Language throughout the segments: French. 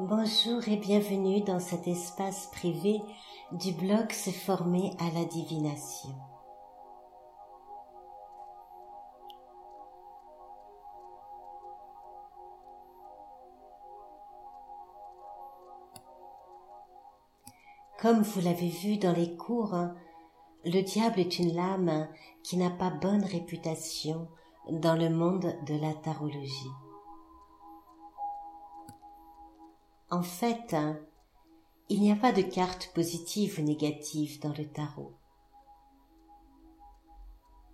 Bonjour et bienvenue dans cet espace privé du blog Se former à la divination. Comme vous l'avez vu dans les cours, le diable est une lame qui n'a pas bonne réputation dans le monde de la tarologie. En fait, il n'y a pas de carte positive ou négative dans le tarot.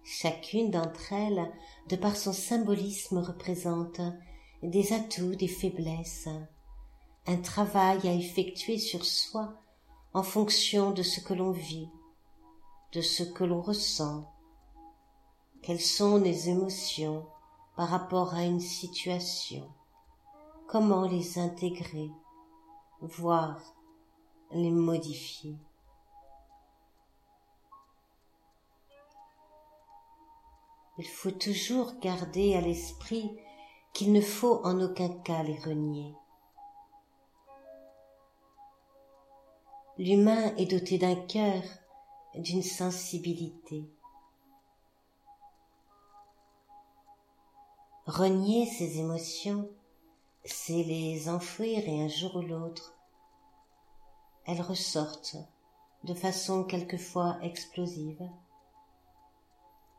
Chacune d'entre elles, de par son symbolisme, représente des atouts, des faiblesses, un travail à effectuer sur soi en fonction de ce que l'on vit, de ce que l'on ressent, quelles sont les émotions par rapport à une situation, comment les intégrer, voire les modifier. Il faut toujours garder à l'esprit qu'il ne faut en aucun cas les renier. L'humain est doté d'un cœur, d'une sensibilité. Renier ses émotions, c'est les enfouir et un jour ou l'autre, elles ressortent de façon quelquefois explosive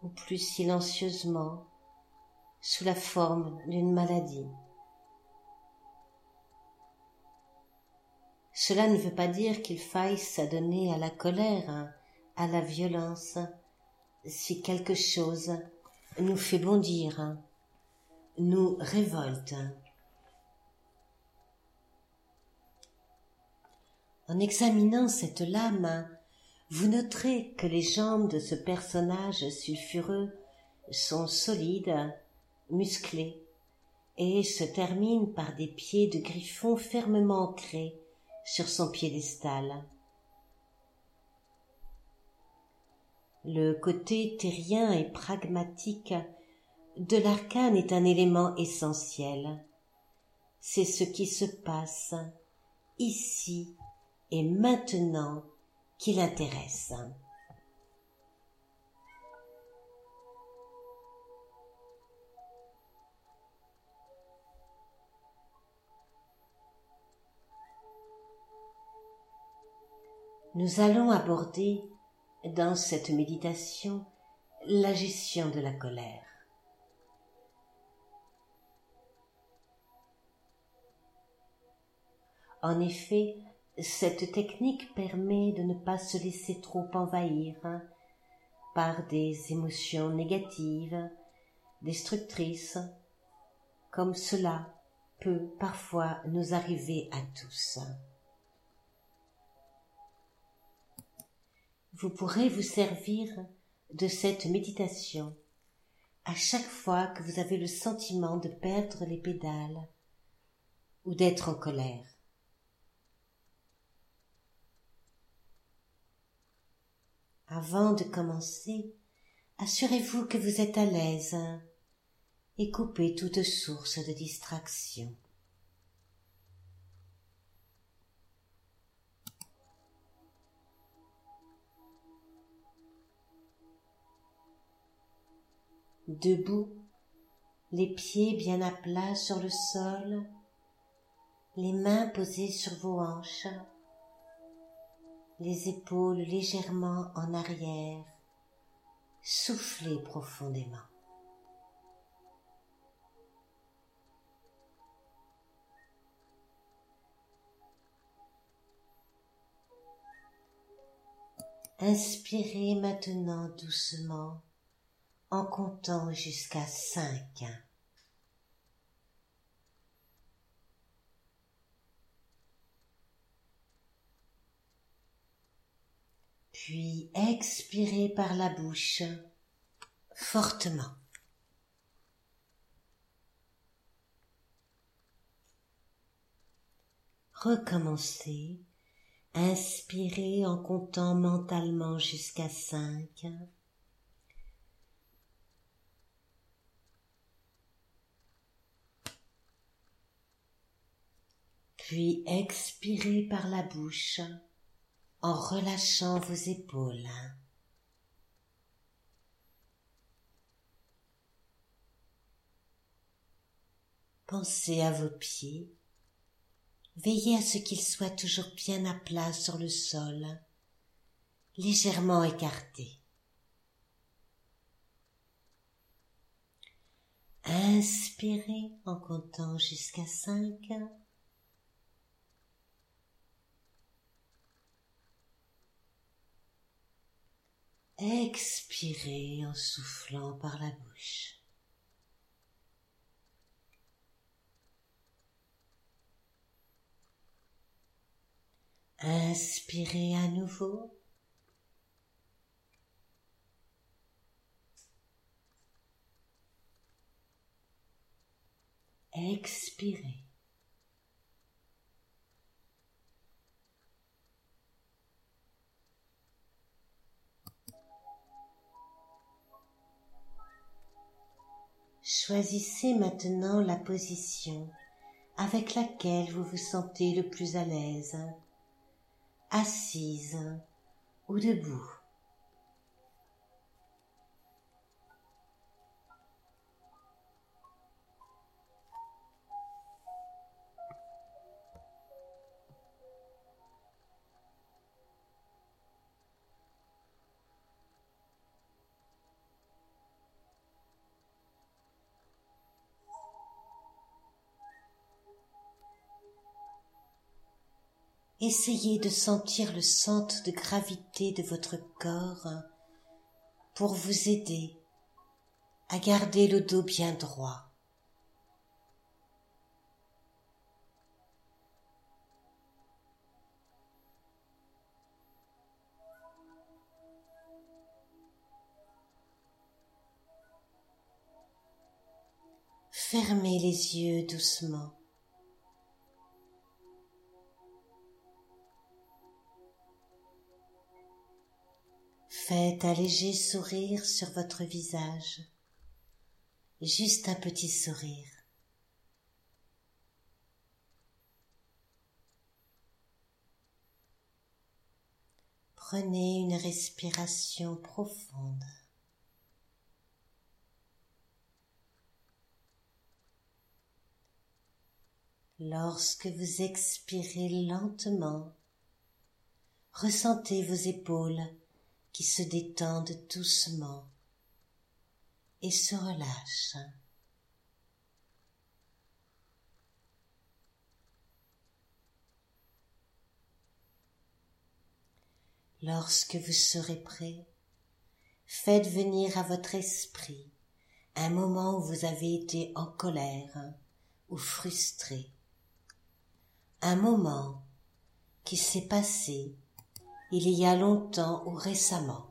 ou plus silencieusement sous la forme d'une maladie. Cela ne veut pas dire qu'il faille s'adonner à la colère, à la violence, si quelque chose nous fait bondir, nous révolte. En examinant cette lame, vous noterez que les jambes de ce personnage sulfureux sont solides, musclées, et se terminent par des pieds de griffon fermement ancrés sur son piédestal. Le côté terrien et pragmatique de l'arcane est un élément essentiel. C'est ce qui se passe ici et maintenant qui l'intéresse? Nous allons aborder dans cette méditation la gestion de la colère. En effet, cette technique permet de ne pas se laisser trop envahir par des émotions négatives, destructrices, comme cela peut parfois nous arriver à tous. Vous pourrez vous servir de cette méditation à chaque fois que vous avez le sentiment de perdre les pédales ou d'être en colère. Avant de commencer, assurez-vous que vous êtes à l'aise et coupez toute source de distraction. Debout, les pieds bien à plat sur le sol, les mains posées sur vos hanches, les épaules légèrement en arrière, soufflez profondément. Inspirez maintenant doucement en comptant jusqu'à cinq. Puis expirez par la bouche fortement. Recommencez, inspirez en comptant mentalement jusqu'à cinq. puis expirez par la bouche en relâchant vos épaules. Pensez à vos pieds. Veillez à ce qu'ils soient toujours bien à plat sur le sol, légèrement écartés. Inspirez en comptant jusqu'à cinq. Expirez en soufflant par la bouche. Inspirez à nouveau. Expirez. Choisissez maintenant la position avec laquelle vous vous sentez le plus à l'aise, assise ou debout. Essayez de sentir le centre de gravité de votre corps pour vous aider à garder le dos bien droit. Fermez les yeux doucement. Faites un léger sourire sur votre visage, juste un petit sourire. Prenez une respiration profonde. Lorsque vous expirez lentement, ressentez vos épaules qui se détendent doucement et se relâchent. Lorsque vous serez prêt, faites venir à votre esprit un moment où vous avez été en colère ou frustré, un moment qui s'est passé il y a longtemps ou récemment.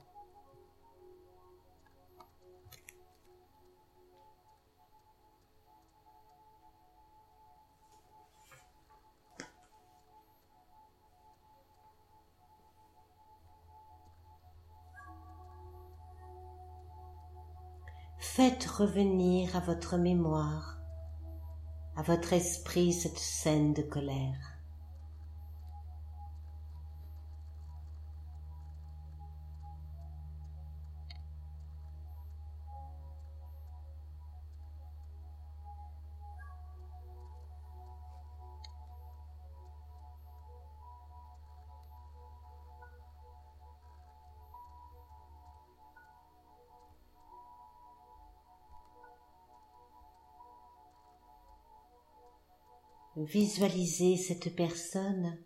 Faites revenir à votre mémoire, à votre esprit cette scène de colère. Visualisez cette personne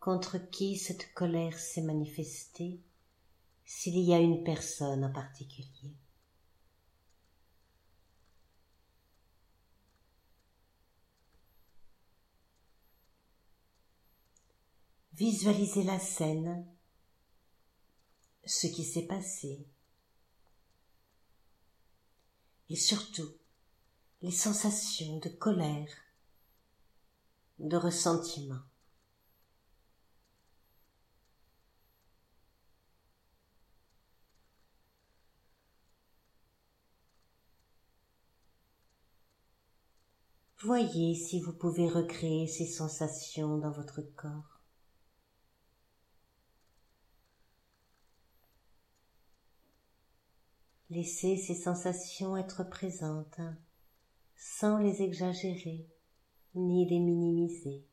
contre qui cette colère s'est manifestée, s'il y a une personne en particulier. Visualisez la scène, ce qui s'est passé, et surtout les sensations de colère, de ressentiment. Voyez si vous pouvez recréer ces sensations dans votre corps. Laissez ces sensations être présentes sans les exagérer ni les.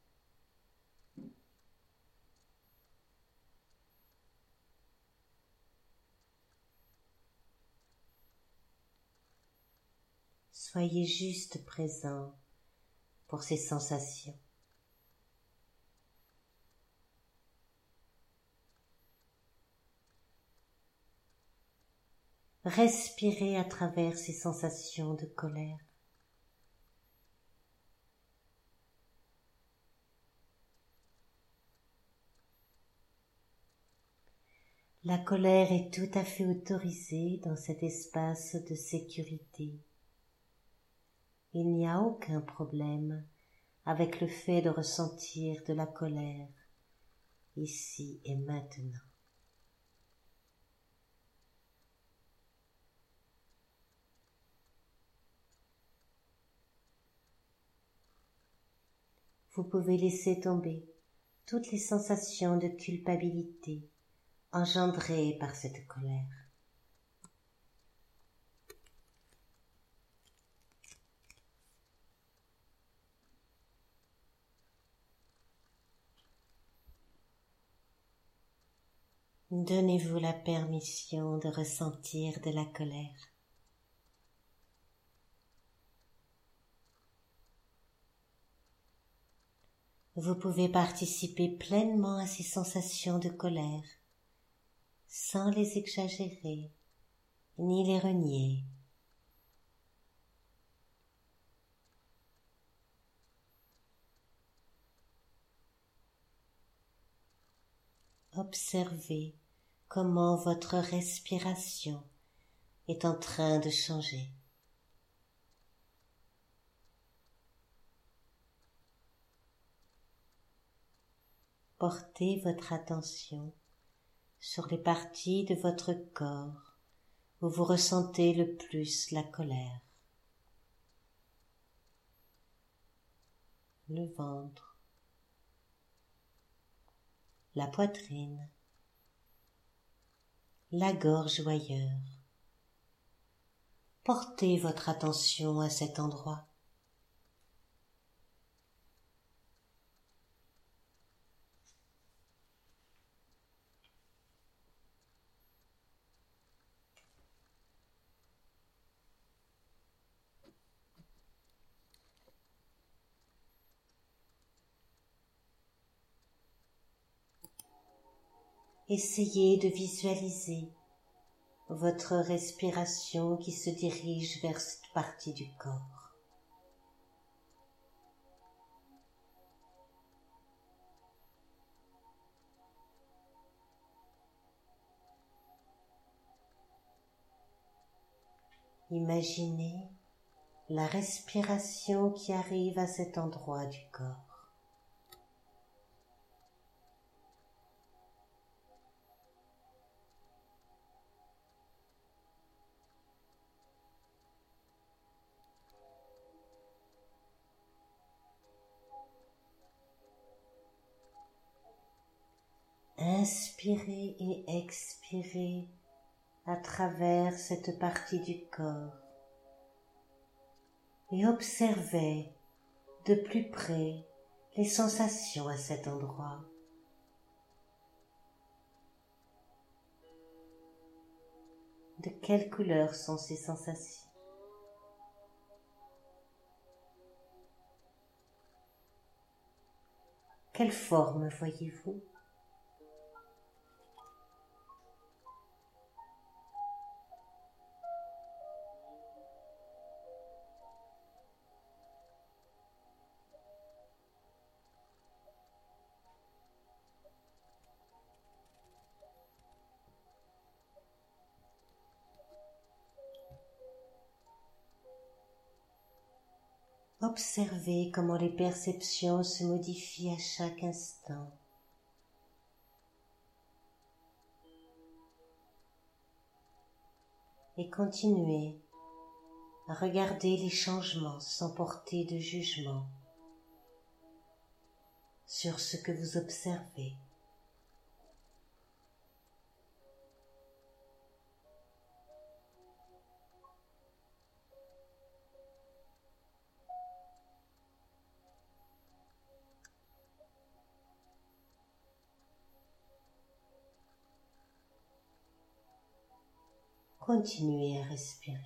Soyez juste présent pour ces sensations. Respirez à travers ces sensations de colère. La colère est tout à fait autorisée dans cet espace de sécurité. Il n'y a aucun problème avec le fait de ressentir de la colère ici et maintenant. Vous pouvez laisser tomber toutes les sensations de culpabilité engendrées par cette colère. Donnez-vous la permission de ressentir de la colère. Vous pouvez participer pleinement à ces sensations de colère sans les exagérer ni les renier. Observez comment votre respiration est en train de changer. Portez votre attention sur les parties de votre corps où vous ressentez le plus la colère. Le ventre, la poitrine, la gorge ou ailleurs. Portez votre attention à cet endroit. Essayez de visualiser votre respiration qui se dirige vers cette partie du corps. Imaginez la respiration qui arrive à cet endroit du corps. Inspirez et expirez à travers cette partie du corps. Et observez de plus près les sensations à cet endroit. De quelle couleur sont ces sensations? Quelle forme voyez-vous? Observez comment les perceptions se modifient à chaque instant. Et continuez Regardez les changements sans porter de jugement sur ce que vous observez. Continuez à respirer.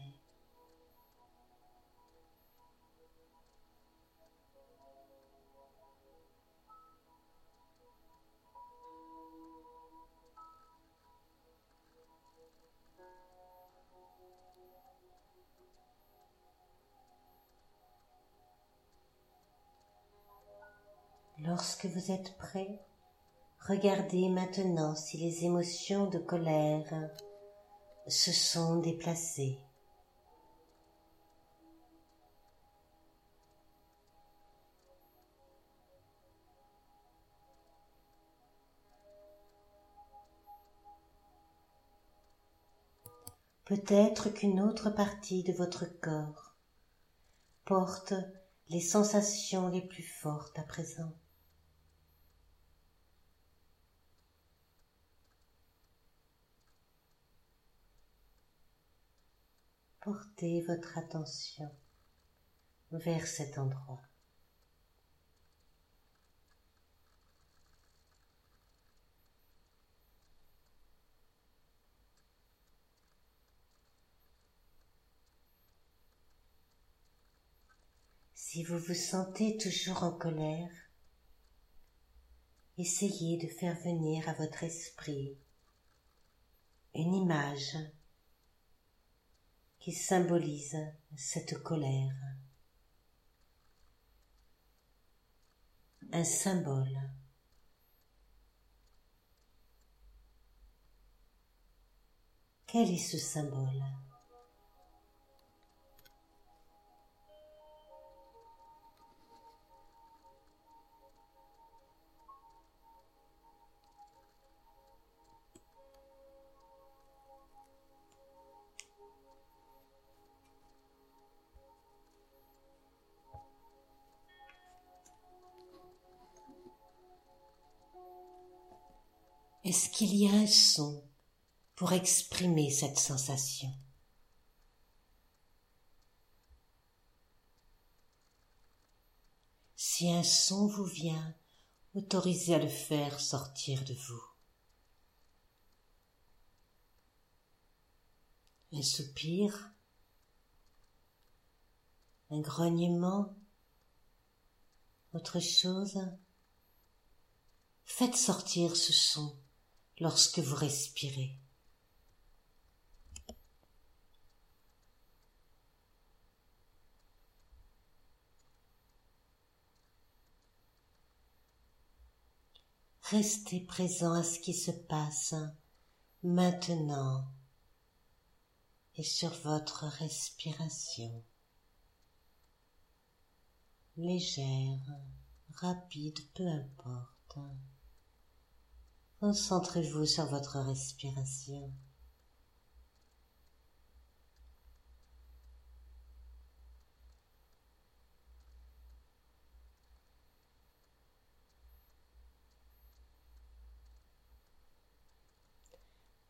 Lorsque vous êtes prêt, regardez maintenant si les émotions de colère se sont déplacées. Peut-être qu'une autre partie de votre corps porte les sensations les plus fortes à présent. Portez votre attention vers cet endroit. Si vous vous sentez toujours en colère, essayez de faire venir à votre esprit une image qui symbolise cette colère. Un symbole. Quel est ce symbole? Est-ce qu'il y a un son pour exprimer cette sensation? Si un son vous vient, autorisez à le faire sortir de vous. Un soupir, un grognement, autre chose? Faites sortir ce son lorsque vous respirez. Restez présent à ce qui se passe maintenant et sur votre respiration. Légère, rapide, peu importe. Concentrez-vous sur votre respiration.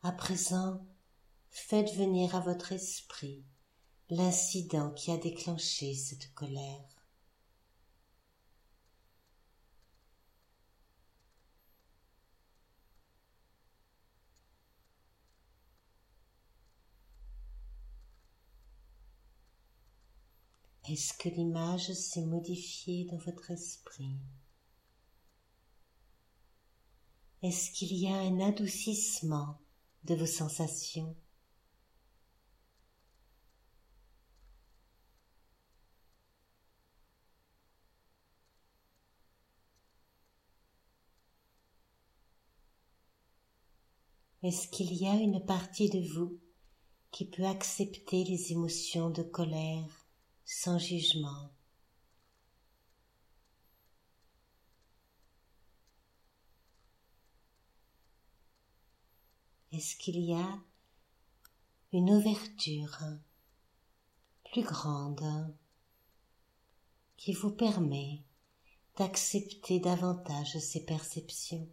À présent, faites venir à votre esprit l'incident qui a déclenché cette colère. Est-ce que l'image s'est modifiée dans votre esprit? Est-ce qu'il y a un adoucissement de vos sensations? Est-ce qu'il y a une partie de vous qui peut accepter les émotions de colère, sans jugement. Est-ce qu'il y a une ouverture, plus grande qui vous permet d'accepter davantage ces perceptions?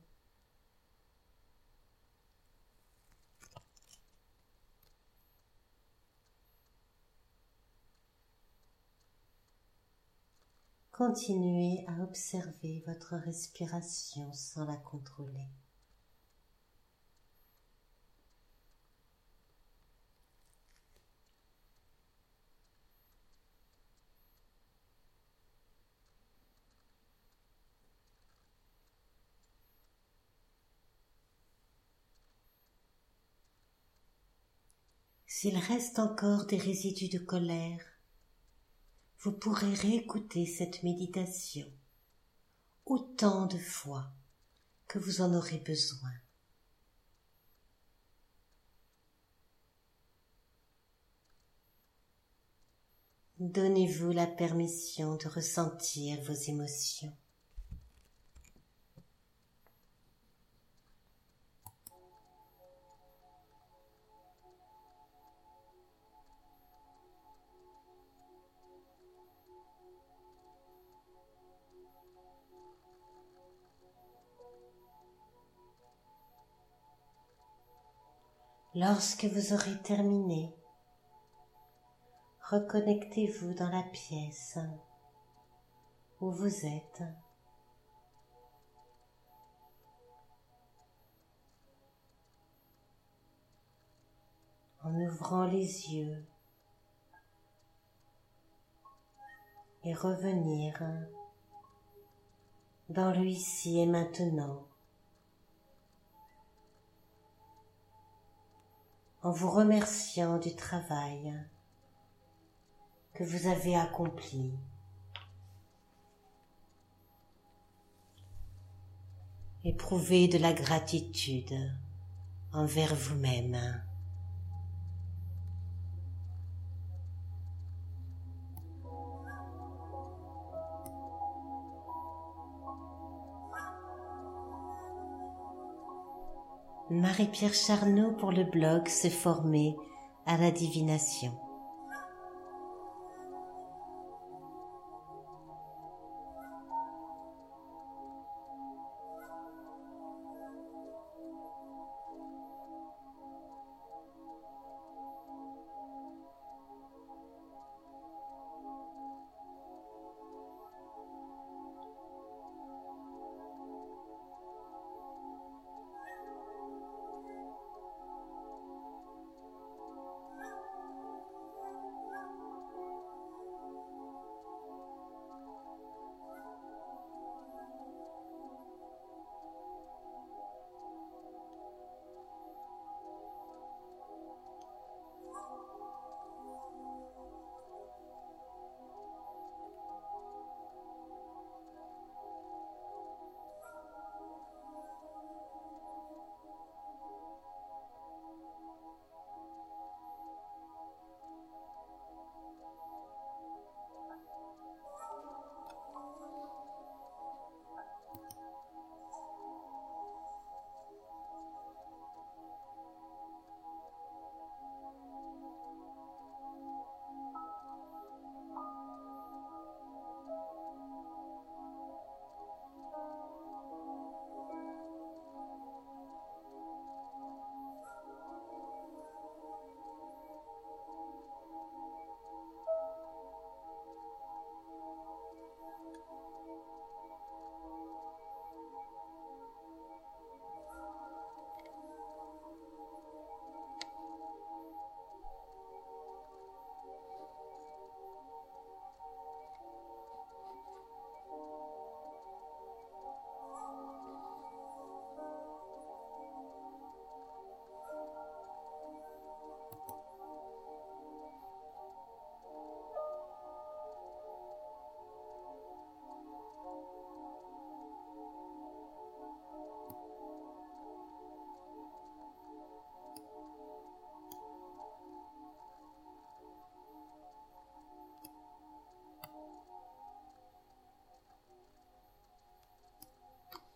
Continuez à observer votre respiration sans la contrôler. S'il reste encore des résidus de colère, vous pourrez réécouter cette méditation autant de fois que vous en aurez besoin. Donnez-vous la permission de ressentir vos émotions. Lorsque vous aurez terminé, reconnectez-vous dans la pièce où vous êtes. en ouvrant les yeux et revenir dans le ici et maintenant. En vous remerciant du travail que vous avez accompli. Éprouvez de la gratitude envers vous-même. Marie-Pierre Charnot pour le blog Se former à la divination.